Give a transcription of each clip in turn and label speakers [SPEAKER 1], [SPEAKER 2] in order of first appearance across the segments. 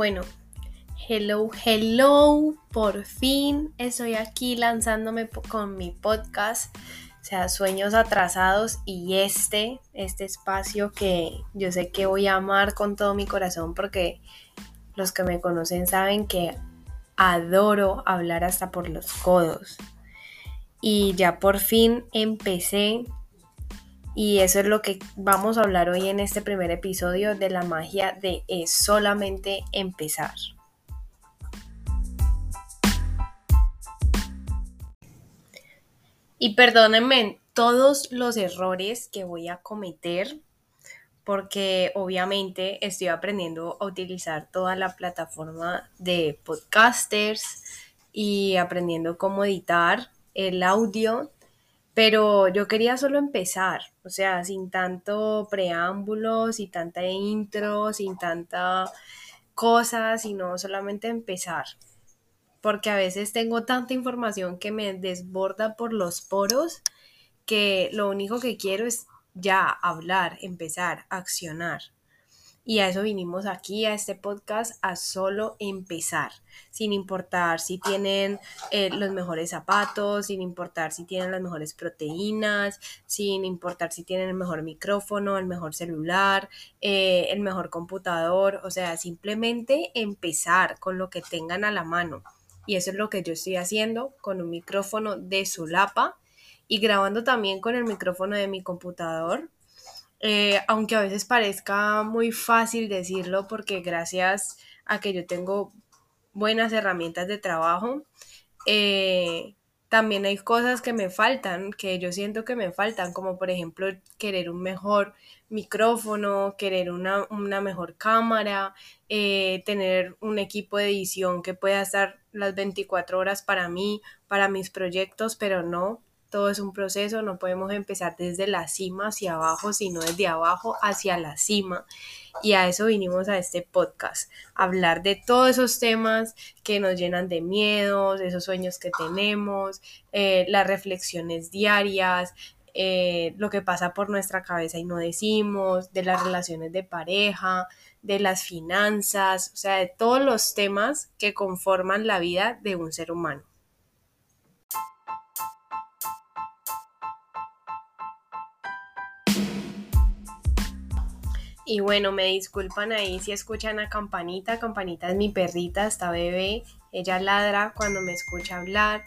[SPEAKER 1] Bueno, hello, hello, por fin estoy aquí lanzándome con mi podcast, o sea, Sueños Atrasados y este, este espacio que yo sé que voy a amar con todo mi corazón porque los que me conocen saben que adoro hablar hasta por los codos. Y ya por fin empecé y eso es lo que vamos a hablar hoy en este primer episodio de la magia de solamente empezar. Y perdónenme todos los errores que voy a cometer porque obviamente estoy aprendiendo a utilizar toda la plataforma de podcasters y aprendiendo cómo editar el audio pero yo quería solo empezar, o sea, sin tanto preámbulo, sin tanta intro, sin tanta cosa, sino solamente empezar. Porque a veces tengo tanta información que me desborda por los poros que lo único que quiero es ya hablar, empezar, accionar. Y a eso vinimos aquí, a este podcast, a solo empezar, sin importar si tienen eh, los mejores zapatos, sin importar si tienen las mejores proteínas, sin importar si tienen el mejor micrófono, el mejor celular, eh, el mejor computador, o sea, simplemente empezar con lo que tengan a la mano. Y eso es lo que yo estoy haciendo con un micrófono de Zulapa y grabando también con el micrófono de mi computador eh, aunque a veces parezca muy fácil decirlo porque gracias a que yo tengo buenas herramientas de trabajo, eh, también hay cosas que me faltan, que yo siento que me faltan, como por ejemplo querer un mejor micrófono, querer una, mejor cámara, eh, tener un equipo de edición que pueda estar las 24 horas para mí, para mis proyectos, pero no, todo es un proceso, no podemos empezar desde la cima hacia abajo, sino desde abajo hacia la cima. Y a eso vinimos a este podcast, hablar de todos esos temas que nos llenan de miedos, esos sueños que tenemos, eh, las reflexiones diarias, eh, lo que pasa por nuestra cabeza y no decimos, de las relaciones de pareja, de las finanzas, o sea, de todos los temas que conforman la vida de un ser humano. Y bueno, me disculpan ahí si escuchan a Campanita. Campanita es mi perrita, esta bebé. Ella ladra cuando me escucha hablar.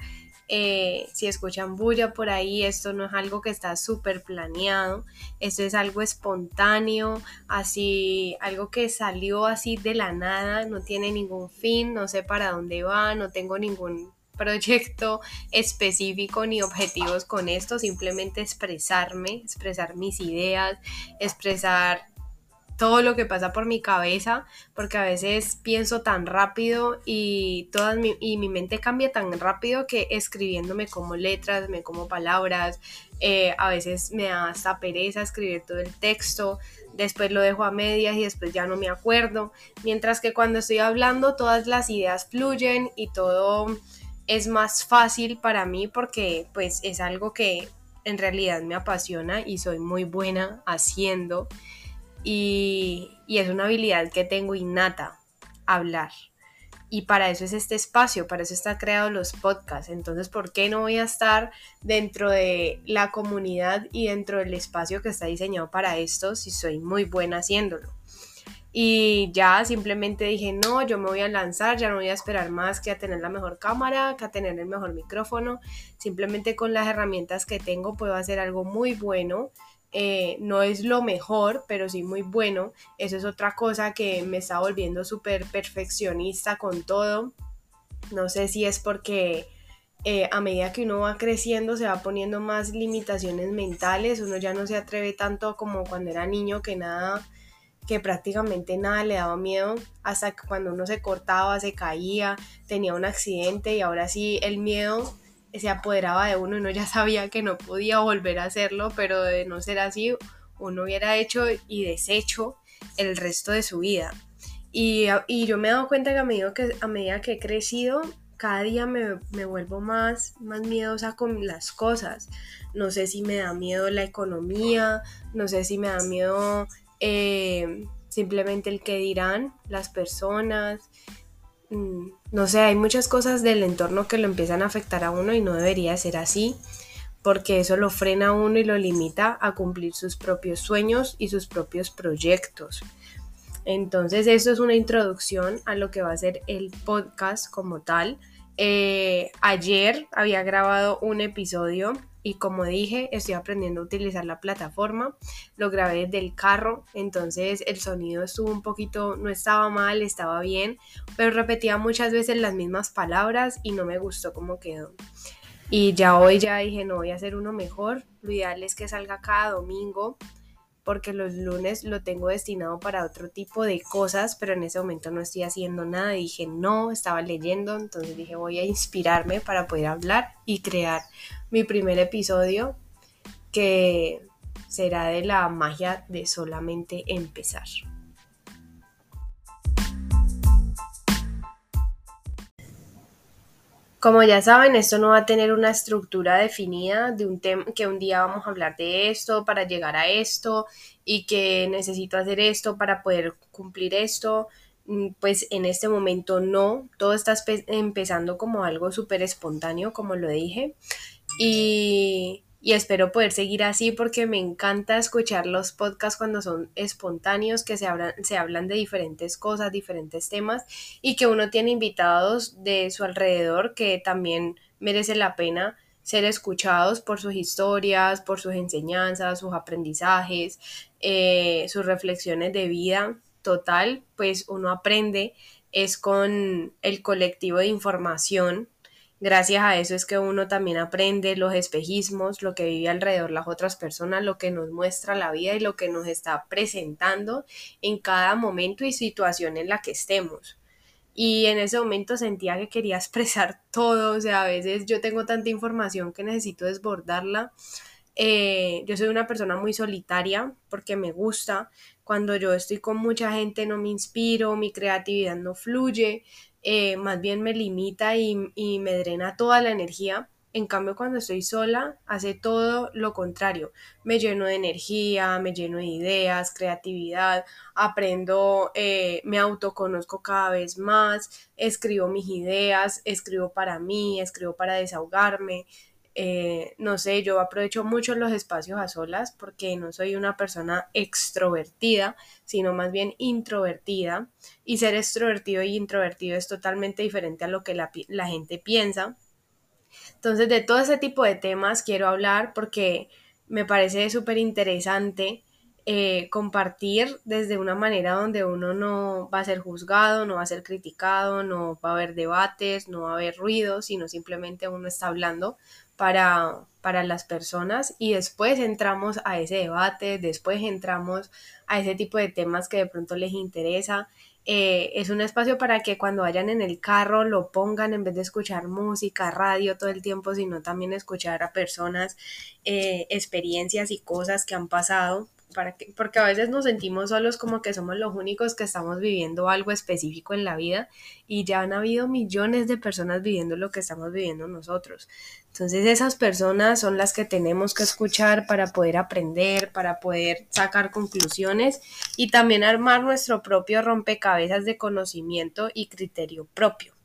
[SPEAKER 1] Eh, si escuchan bulla por ahí, esto no es algo que está súper planeado, esto es algo espontáneo, así, algo que salió así de la nada, no tiene ningún fin, no sé para dónde va, no tengo ningún proyecto específico ni objetivos con esto, simplemente expresarme, expresar mis ideas, expresar todo lo que pasa por mi cabeza, porque a veces pienso tan rápido y, toda mi, y mi mente cambia tan rápido que escribiéndome como letras, me como palabras, eh, a veces me da hasta pereza escribir todo el texto, después lo dejo a medias y después ya no me acuerdo, mientras que cuando estoy hablando todas las ideas fluyen y todo es más fácil para mí porque pues es algo que en realidad me apasiona y soy muy buena haciendo y, es una habilidad que tengo innata, hablar. Y para eso es este espacio, para eso está creado los podcasts. Entonces, ¿por qué no voy a estar dentro de la comunidad y dentro del espacio que está diseñado para esto si soy muy buena haciéndolo? Y ya simplemente dije, no, yo me voy a lanzar, ya no voy a esperar más que a tener la mejor cámara, que a tener el mejor micrófono. Simplemente con las herramientas que tengo puedo hacer algo muy bueno eh, no es lo mejor, pero sí muy bueno. Eso es otra cosa que me está volviendo súper perfeccionista con todo. No sé si es porque eh, a medida que uno va creciendo se va poniendo más limitaciones mentales, uno ya no se atreve tanto como cuando era niño que nada que prácticamente nada le daba miedo hasta que cuando uno se cortaba, se caía, tenía un accidente y ahora sí el miedo se apoderaba de uno y uno ya sabía que no podía volver a hacerlo, pero de no ser así, uno hubiera hecho y deshecho el resto de su vida. Y, yo me he dado cuenta que a medida que, a medida que he crecido, cada día me, vuelvo más, más miedosa con las cosas. No sé si me da miedo la economía, no sé si me da miedo eh, simplemente el que dirán las personas. Mm, no sé, hay muchas cosas del entorno que lo empiezan a afectar a uno y no debería ser así, porque eso lo frena a uno y lo limita a cumplir sus propios sueños y sus propios proyectos. Entonces, esto es una introducción a lo que va a ser el podcast como tal. Eh, ayer había grabado un episodio y como dije, estoy aprendiendo a utilizar la plataforma. Lo grabé desde el carro, entonces el sonido estuvo un poquito, no estaba mal, estaba bien, pero repetía muchas veces las mismas palabras y no me gustó cómo quedó. Y ya hoy ya dije, no voy a hacer uno mejor. Lo ideal es que salga cada domingo porque los lunes lo tengo destinado para otro tipo de cosas, pero en ese momento no estoy haciendo nada. Dije, no, estaba leyendo, entonces dije, voy a inspirarme para poder hablar y crear mi primer episodio que será de la magia de solamente empezar. Como ya saben, esto no va a tener una estructura definida de un tema que un día vamos a hablar de esto para llegar a esto y que necesito hacer esto para poder cumplir esto. Mm, pues en este momento no, todo está empezando como algo súper espontáneo, como lo dije. Y y espero poder seguir así porque me encanta escuchar los podcasts cuando son espontáneos, que se hablan, se hablan de diferentes cosas, diferentes temas y que uno tiene invitados de su alrededor que también merece la pena ser escuchados por sus historias, por sus enseñanzas, sus aprendizajes, eh, sus reflexiones de vida. Total, pues uno aprende es con el colectivo de información Gracias a eso es que uno también aprende los espejismos, lo que vive alrededor las otras personas, lo que nos muestra la vida y lo que nos está presentando en cada momento y situación en la que estemos. Y en ese momento sentía que quería expresar todo, o sea, a veces yo tengo tanta información que necesito desbordarla. Eh, yo soy una persona muy solitaria porque me gusta. Cuando yo estoy con mucha gente no me inspiro, mi creatividad no fluye. Eh, más bien me limita y, me drena toda la energía. En cambio, cuando estoy sola, hace todo lo contrario. Me lleno de energía, me lleno de ideas, creatividad, aprendo, eh, me autoconozco cada vez más, escribo mis ideas, escribo para mí, escribo para desahogarme, eh, no sé, yo aprovecho mucho los espacios a solas porque no soy una persona extrovertida, sino más bien introvertida. Y ser extrovertido y introvertido es totalmente diferente a lo que la, gente piensa. Entonces, de todo ese tipo de temas quiero hablar porque me parece súper interesante eh, compartir desde una manera donde uno no va a ser juzgado, no va a ser criticado, no va a haber debates, no va a haber ruido, sino simplemente uno está hablando para, para las personas y después entramos a ese debate, después entramos a ese tipo de temas que de pronto les interesa. Eh, es un espacio para que cuando vayan en el carro lo pongan en vez de escuchar música, radio todo el tiempo, sino también escuchar a personas, eh, experiencias y cosas que han pasado para que, porque a veces nos sentimos solos como que somos los únicos que estamos viviendo algo específico en la vida y ya han habido millones de personas viviendo lo que estamos viviendo nosotros. Entonces esas personas son las que tenemos que escuchar para poder aprender, para poder sacar conclusiones y también armar nuestro propio rompecabezas de conocimiento y criterio propio.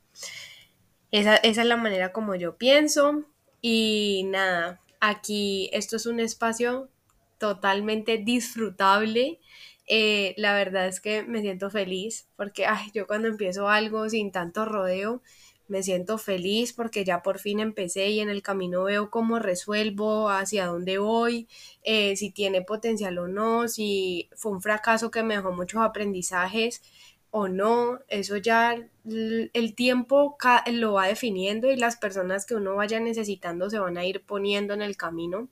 [SPEAKER 1] Esa, esa es la manera como yo pienso y nada, aquí esto es un espacio totalmente disfrutable. Eh, la verdad es que me siento feliz porque ay, yo cuando empiezo algo sin tanto rodeo, me siento feliz porque ya por fin empecé y en el camino veo cómo resuelvo, hacia dónde voy, eh, si tiene potencial o no, si fue un fracaso que me dejó muchos aprendizajes o no, eso ya el tiempo lo va definiendo y las personas que uno vaya necesitando se van a ir poniendo en el camino.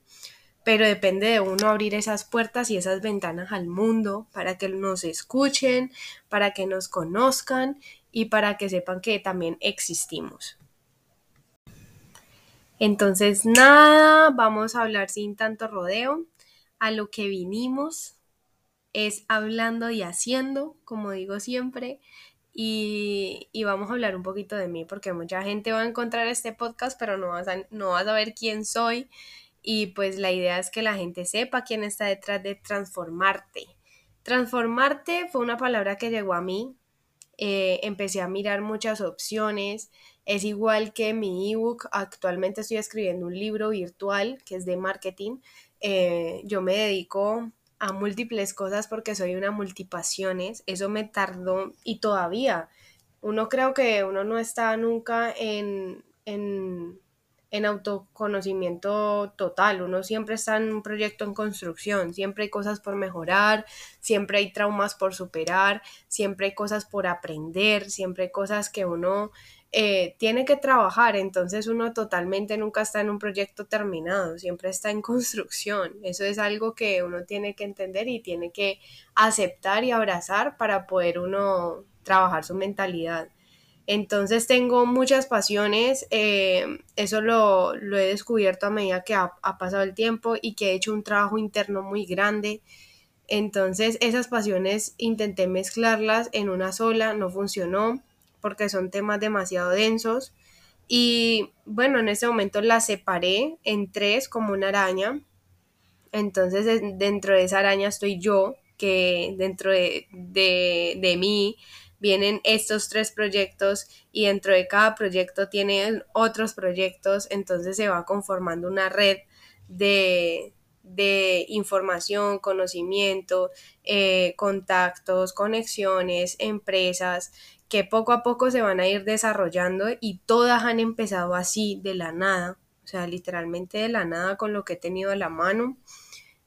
[SPEAKER 1] Pero depende de uno abrir esas puertas y esas ventanas al mundo para que nos escuchen, para que nos conozcan y para que sepan que también existimos. Entonces, nada, vamos a hablar sin tanto rodeo. A lo que vinimos es hablando y haciendo, como digo siempre. Y, vamos a hablar un poquito de mí, porque mucha gente va a encontrar este podcast, pero no vas a, no vas a ver quién soy y pues la idea es que la gente sepa quién está detrás de transformarte. Transformarte fue una palabra que llegó a mí. Eh, empecé a mirar muchas opciones. Es igual que mi ebook. Actualmente estoy escribiendo un libro virtual que es de marketing. Eh, yo me dedico a múltiples cosas porque soy una multipasiones. Eso me tardó y todavía. Uno creo que uno no está nunca en, en en autoconocimiento total. Uno siempre está en un proyecto en construcción, siempre hay cosas por mejorar, siempre hay traumas por superar, siempre hay cosas por aprender, siempre hay cosas que uno eh, tiene que trabajar. Entonces uno totalmente nunca está en un proyecto terminado, siempre está en construcción. Eso es algo que uno tiene que entender y tiene que aceptar y abrazar para poder uno trabajar su mentalidad. Entonces tengo muchas pasiones, eh, eso lo, he descubierto a medida que ha, pasado el tiempo y que he hecho un trabajo interno muy grande. Entonces esas pasiones intenté mezclarlas en una sola, no funcionó porque son temas demasiado densos. Y bueno, en ese momento las separé en tres como una araña. Entonces dentro de esa araña estoy yo, que dentro de, de, de mí vienen estos tres proyectos y dentro de cada proyecto tienen otros proyectos, entonces se va conformando una red de, información, conocimiento, eh, contactos, conexiones, empresas que poco a poco se van a ir desarrollando y todas han empezado así de la nada, o sea, literalmente de la nada con lo que he tenido a la mano.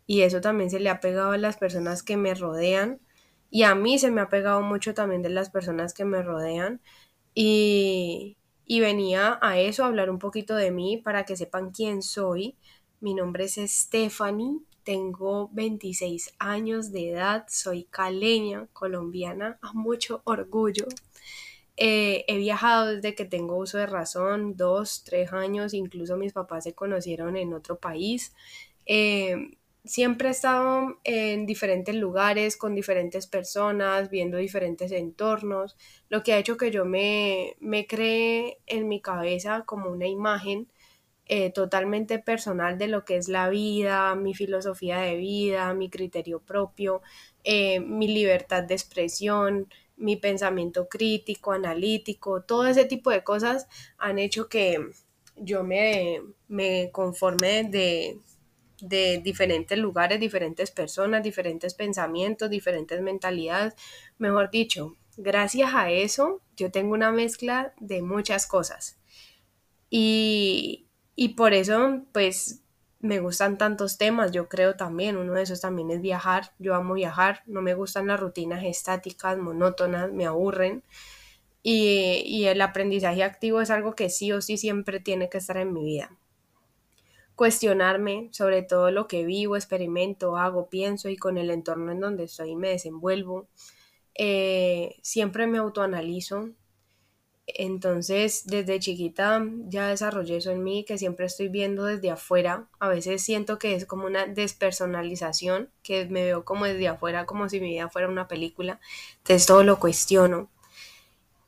[SPEAKER 1] Y eso también se le ha pegado a las personas que me rodean y a mí se me ha pegado mucho también de las personas que me rodean. Y, venía a eso, a hablar un poquito de mí para que sepan quién soy. Mi nombre es Stephanie, tengo 26 años de edad, soy caleña, colombiana, a mucho orgullo. Eh, he viajado desde que tengo uso de razón, dos, tres años, incluso mis papás se conocieron en otro país. Eh, siempre he estado en diferentes lugares, con diferentes personas, viendo diferentes entornos, lo que ha hecho que yo me, me cree en mi cabeza como una imagen eh, totalmente personal de lo que es la vida, mi filosofía de vida, mi criterio propio, eh, mi libertad de expresión, mi pensamiento crítico, analítico, todo ese tipo de cosas han hecho que yo me, me conforme de, de diferentes lugares, diferentes personas, diferentes pensamientos, diferentes mentalidades. Mejor dicho, gracias a eso yo tengo una mezcla de muchas cosas. Y, y por eso, pues, me gustan tantos temas, yo creo también, uno de esos también es viajar, yo amo viajar, no me gustan las rutinas estáticas, monótonas, me aburren. Y, y el aprendizaje activo es algo que sí o sí siempre tiene que estar en mi vida cuestionarme sobre todo lo que vivo, experimento, hago, pienso y con el entorno en donde estoy me desenvuelvo. Eh, siempre me autoanalizo. Entonces, desde chiquita ya desarrollé eso en mí, que siempre estoy viendo desde afuera. A veces siento que es como una despersonalización, que me veo como desde afuera, como si mi vida fuera una película. Entonces, todo lo cuestiono.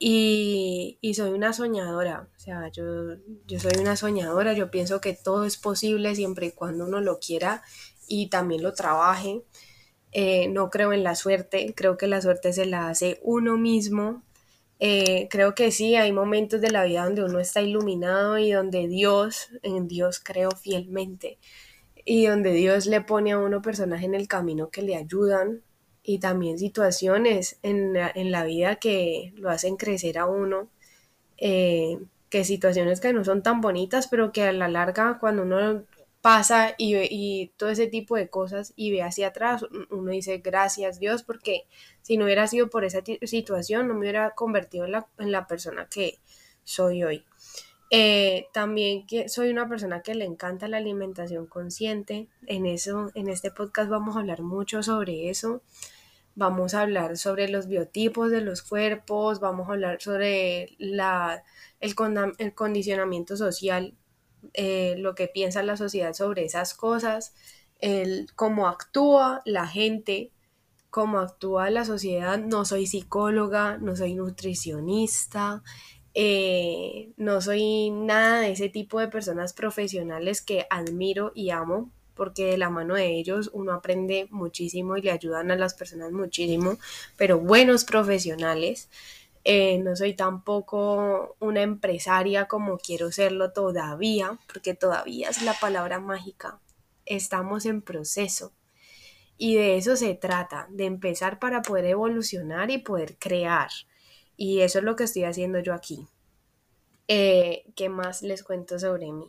[SPEAKER 1] Y, soy una soñadora, o sea, yo, yo soy una soñadora, yo pienso que todo es posible siempre y cuando uno lo quiera y también lo trabaje. Eh, no creo en la suerte, creo que la suerte se la hace uno mismo. Eh, creo que sí, hay momentos de la vida donde uno está iluminado y donde Dios, en Dios creo fielmente, y donde Dios le pone a uno personajes en el camino que le ayudan, y también situaciones en la, vida que lo hacen crecer a uno, eh, que situaciones que no son tan bonitas, pero que a la larga cuando uno pasa y, y todo ese tipo de cosas y ve hacia atrás, uno dice gracias Dios, porque si no hubiera sido por esa situación, no me hubiera convertido en la, en la persona que soy hoy. Eh, también que soy una persona que le encanta la alimentación consciente. En eso, en este podcast vamos a hablar mucho sobre eso. Vamos a hablar sobre los biotipos de los cuerpos, vamos a hablar sobre la, el, condicionamiento social, eh, lo que piensa la sociedad sobre esas cosas, el, cómo actúa la gente, cómo actúa la sociedad. No soy psicóloga, no soy nutricionista, eh, no soy nada de ese tipo de personas profesionales que admiro y amo, porque de la mano de ellos uno aprende muchísimo y le ayudan a las personas muchísimo, pero buenos profesionales. Eh, no soy tampoco una empresaria como quiero serlo todavía, porque todavía es la palabra mágica. Estamos en proceso. Y de eso se trata, de empezar para poder evolucionar y poder crear. Y eso es lo que estoy haciendo yo aquí. Eh, ¿Qué más les cuento sobre mí?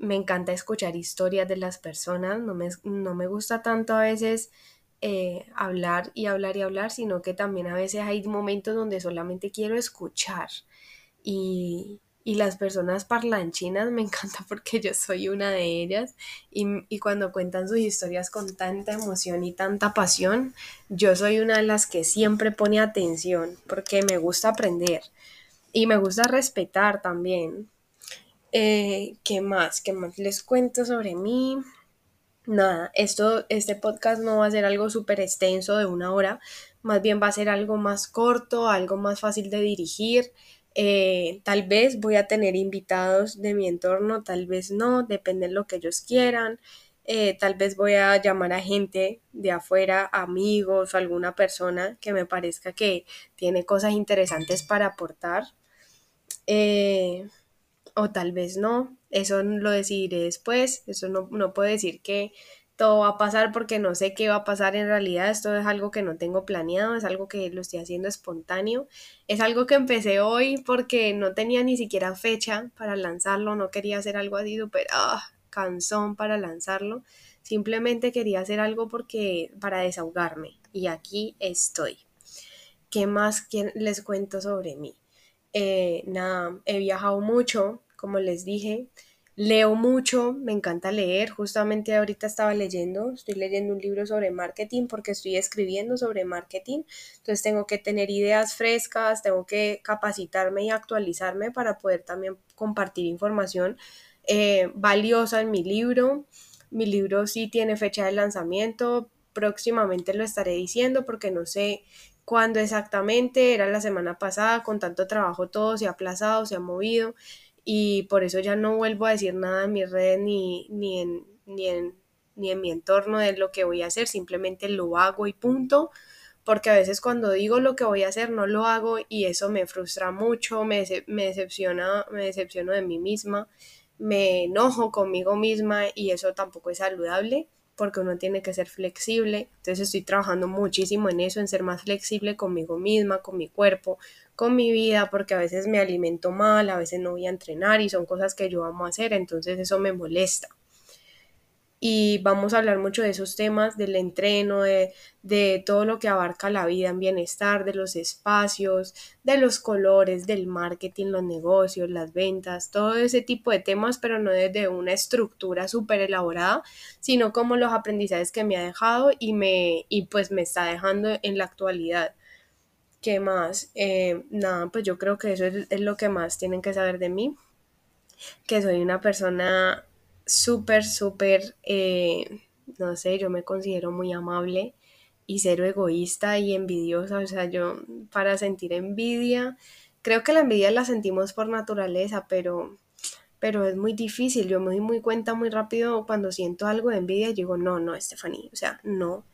[SPEAKER 1] Me encanta escuchar historias de las personas, no me, no me gusta tanto a veces eh, hablar y hablar y hablar, sino que también a veces hay momentos donde solamente quiero escuchar. Y, y las personas parlanchinas me encanta porque yo soy una de ellas y, y, cuando cuentan sus historias con tanta emoción y tanta pasión, yo soy una de las que siempre pone atención porque me gusta aprender y me gusta respetar también. Eh, ¿Qué más? ¿Qué más les cuento sobre mí? Nada, esto, este podcast no va a ser algo súper extenso de una hora, más bien va a ser algo más corto, algo más fácil de dirigir. Eh, tal vez voy a tener invitados de mi entorno, tal vez no, depende de lo que ellos quieran. Eh, tal vez voy a llamar a gente de afuera, amigos o alguna persona que me parezca que tiene cosas interesantes para aportar. Eh, o tal vez no, eso lo decidiré después, eso no, no puedo decir que todo va a pasar porque no sé qué va a pasar en realidad. Esto es algo que no tengo planeado, es algo que lo estoy haciendo espontáneo. Es algo que empecé hoy porque no tenía ni siquiera fecha para lanzarlo, no quería hacer algo así súper ah, cansón para lanzarlo. Simplemente quería hacer algo porque para desahogarme y aquí estoy. ¿Qué más les cuento sobre mí? Eh, nada, he viajado mucho, como les dije. Leo mucho, me encanta leer, justamente ahorita estaba leyendo, estoy leyendo un libro sobre marketing porque estoy escribiendo sobre marketing, entonces tengo que tener ideas frescas, tengo que capacitarme y actualizarme para poder también compartir información eh, valiosa en mi libro. Mi libro sí tiene fecha de lanzamiento, próximamente lo estaré diciendo porque no sé cuándo exactamente, era la semana pasada, con tanto trabajo todo se ha aplazado, se ha movido y por eso ya no vuelvo a decir nada en mis redes ni, ni, en, ni, en, ni en mi entorno de lo que voy a hacer, simplemente lo hago y punto, porque a veces cuando digo lo que voy a hacer no lo hago y eso me frustra mucho, me, me decepciona, me decepciono de mí misma, me enojo conmigo misma y eso tampoco es saludable porque uno tiene que ser flexible. Entonces estoy trabajando muchísimo en eso, en ser más flexible conmigo misma, con mi cuerpo, con mi vida, porque a veces me alimento mal, a veces no voy a entrenar y son cosas que yo amo hacer, entonces eso me molesta y vamos a hablar mucho de esos temas, del entreno, de, de, todo lo que abarca la vida en bienestar, de los espacios, de los colores, del marketing, los negocios, las ventas, todo ese tipo de temas, pero no desde una estructura súper elaborada, sino como los aprendizajes que me ha dejado y, me, y pues me está dejando en la actualidad. ¿Qué más? Eh, nada, pues yo creo que eso es, es lo que más tienen que saber de mí, que soy una persona súper, súper, eh, no sé, yo me considero muy amable y cero egoísta y envidiosa, o sea, yo para sentir envidia, creo que la envidia la sentimos por naturaleza, pero, pero es muy difícil, yo me doy muy cuenta muy rápido cuando siento algo de envidia, digo, no, no, Stephanie, o sea, no,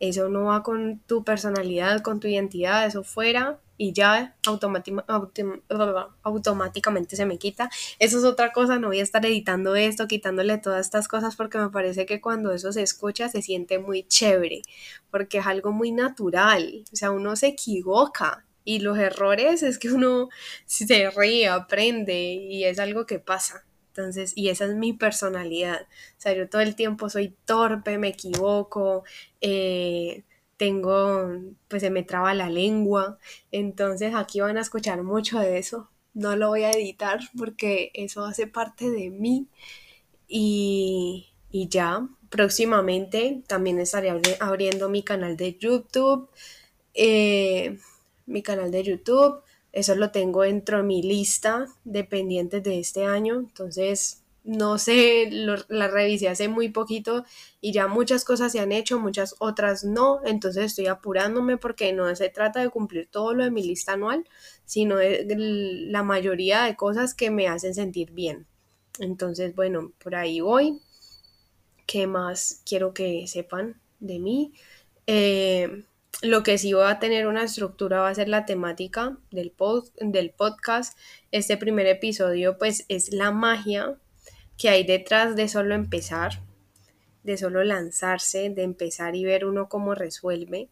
[SPEAKER 1] eso no va con tu personalidad, con tu identidad, eso fuera, y ya automáticamente se me quita. Eso es otra cosa, no voy a estar editando esto, quitándole todas estas cosas porque me parece que cuando eso se escucha se siente muy chévere, porque es algo muy natural, o sea, uno se equivoca y los errores es que uno se ríe, aprende y es algo que pasa. Entonces, y esa es mi personalidad. O sea, yo todo el tiempo soy torpe, me equivoco, eh, tengo, pues se me traba la lengua, entonces aquí van a escuchar mucho de eso. No lo voy a editar porque eso hace parte de mí y, ya próximamente también estaré abriendo mi canal de YouTube, eh, mi canal de YouTube, eso lo tengo dentro de mi lista de pendientes de este año, entonces no sé, la revisé hace muy poquito y ya muchas cosas se han hecho, muchas otras no, entonces estoy apurándome porque no se trata de cumplir todo lo de mi lista anual, sino la mayoría de cosas que me hacen sentir bien. Entonces, bueno, por ahí voy. ¿Qué más quiero que sepan de mí? Eh, lo que sí va a tener una estructura va a ser la temática del, del podcast. Este primer episodio pues es la magia que hay detrás de solo empezar, de solo lanzarse, de empezar y ver uno cómo resuelve.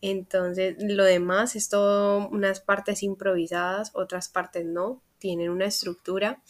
[SPEAKER 1] Entonces, lo demás es todo unas partes improvisadas, otras partes no, tienen una estructura.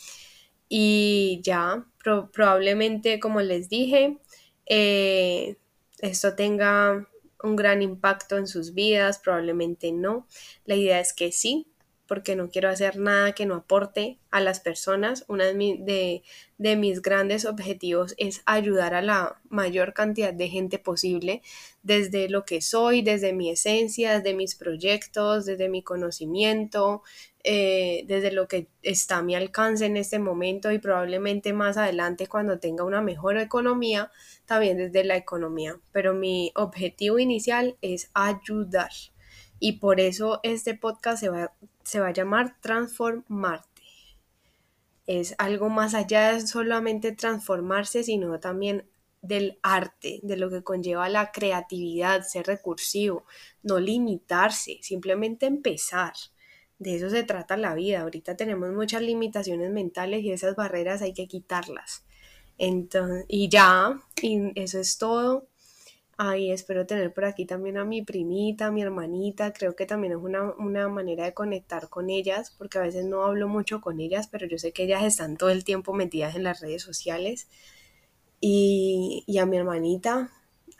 [SPEAKER 1] Y ya, probablemente, como les dije, eh, esto tenga un gran impacto en sus vidas, probablemente no. La idea es que sí, porque no quiero hacer nada que no aporte a las personas. Uno de, de, mis grandes objetivos es ayudar a la mayor cantidad de gente posible, desde lo que soy, desde mi esencia, desde mis proyectos, desde mi conocimiento, eh, desde lo que está a mi alcance en este momento y probablemente más adelante cuando tenga una mejor economía, también desde la economía. Pero mi objetivo inicial es ayudar. Y por eso este podcast se va, se va a llamar Transformarte. Es algo más allá de solamente transformarse, sino también del arte, de lo que conlleva la creatividad, ser recursivo, no limitarse, simplemente empezar de eso se trata la vida. Ahorita tenemos muchas limitaciones mentales y esas barreras hay que quitarlas. Entonces, y ya, y eso es todo. Ay, espero tener por aquí también a mi primita, a mi hermanita. Creo que también es una, manera de conectar con ellas, porque a veces no hablo mucho con ellas, pero yo sé que ellas están todo el tiempo metidas en las redes sociales. Y, y a mi hermanita,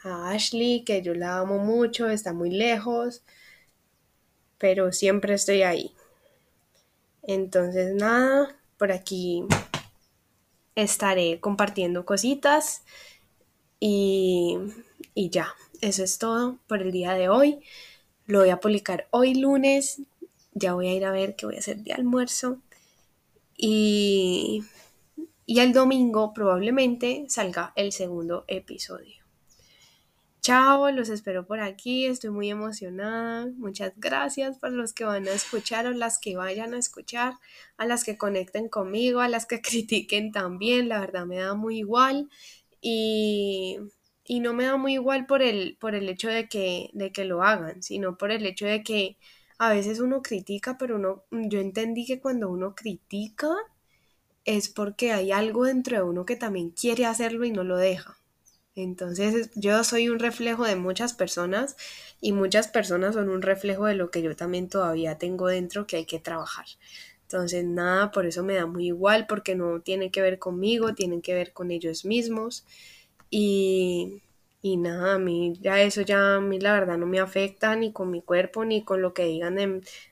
[SPEAKER 1] a Ashley, que yo la amo mucho, está muy lejos pero siempre estoy ahí. Entonces, nada, por aquí estaré compartiendo cositas y, y ya, eso es todo por el día de hoy. Lo voy a publicar hoy lunes, ya voy a ir a ver qué voy a hacer de almuerzo y, y el domingo probablemente salga el segundo episodio. Chao, los espero por aquí, estoy muy emocionada. Muchas gracias por los que van a escuchar o las que vayan a escuchar, a las que conecten conmigo, a las que critiquen también, la verdad me da muy igual y, y no me da muy igual por el, por el hecho de que, de que lo hagan, sino por el hecho de que a veces uno critica, pero uno, yo entendí que cuando uno critica es porque hay algo dentro de uno que también quiere hacerlo y no lo deja. Entonces yo soy un reflejo de muchas personas y muchas personas son un reflejo de lo que yo también todavía tengo dentro que hay que trabajar. Entonces nada, por eso me da muy igual porque no tiene que ver conmigo, tienen que ver con ellos mismos y y nada, a mí ya eso ya a mí la verdad no me afecta ni con mi cuerpo, ni con lo que digan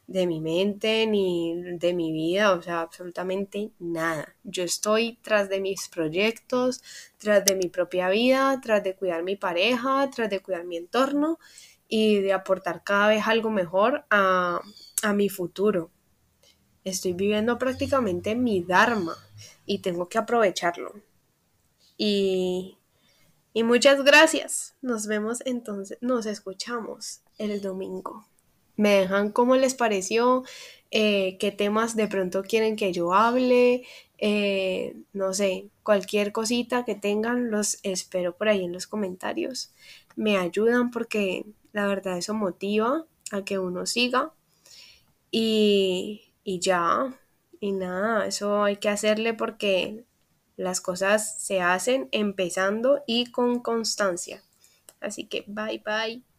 [SPEAKER 1] de, mi mente, ni de mi vida, o sea, absolutamente nada. Yo estoy tras de mis proyectos, tras de mi propia vida, tras de cuidar mi pareja, tras de cuidar mi entorno y de aportar cada vez algo mejor a, a mi futuro. Estoy viviendo prácticamente mi Dharma y tengo que aprovecharlo. Y y muchas gracias. Nos vemos entonces, nos escuchamos el domingo. Me dejan cómo les pareció, eh, qué temas de pronto quieren que yo hable, eh, no sé, cualquier cosita que tengan, los espero por ahí en los comentarios. Me ayudan porque la verdad eso motiva a que uno siga. Y, y ya, y nada, eso hay que hacerle porque las cosas se hacen empezando y con constancia. Así que bye bye.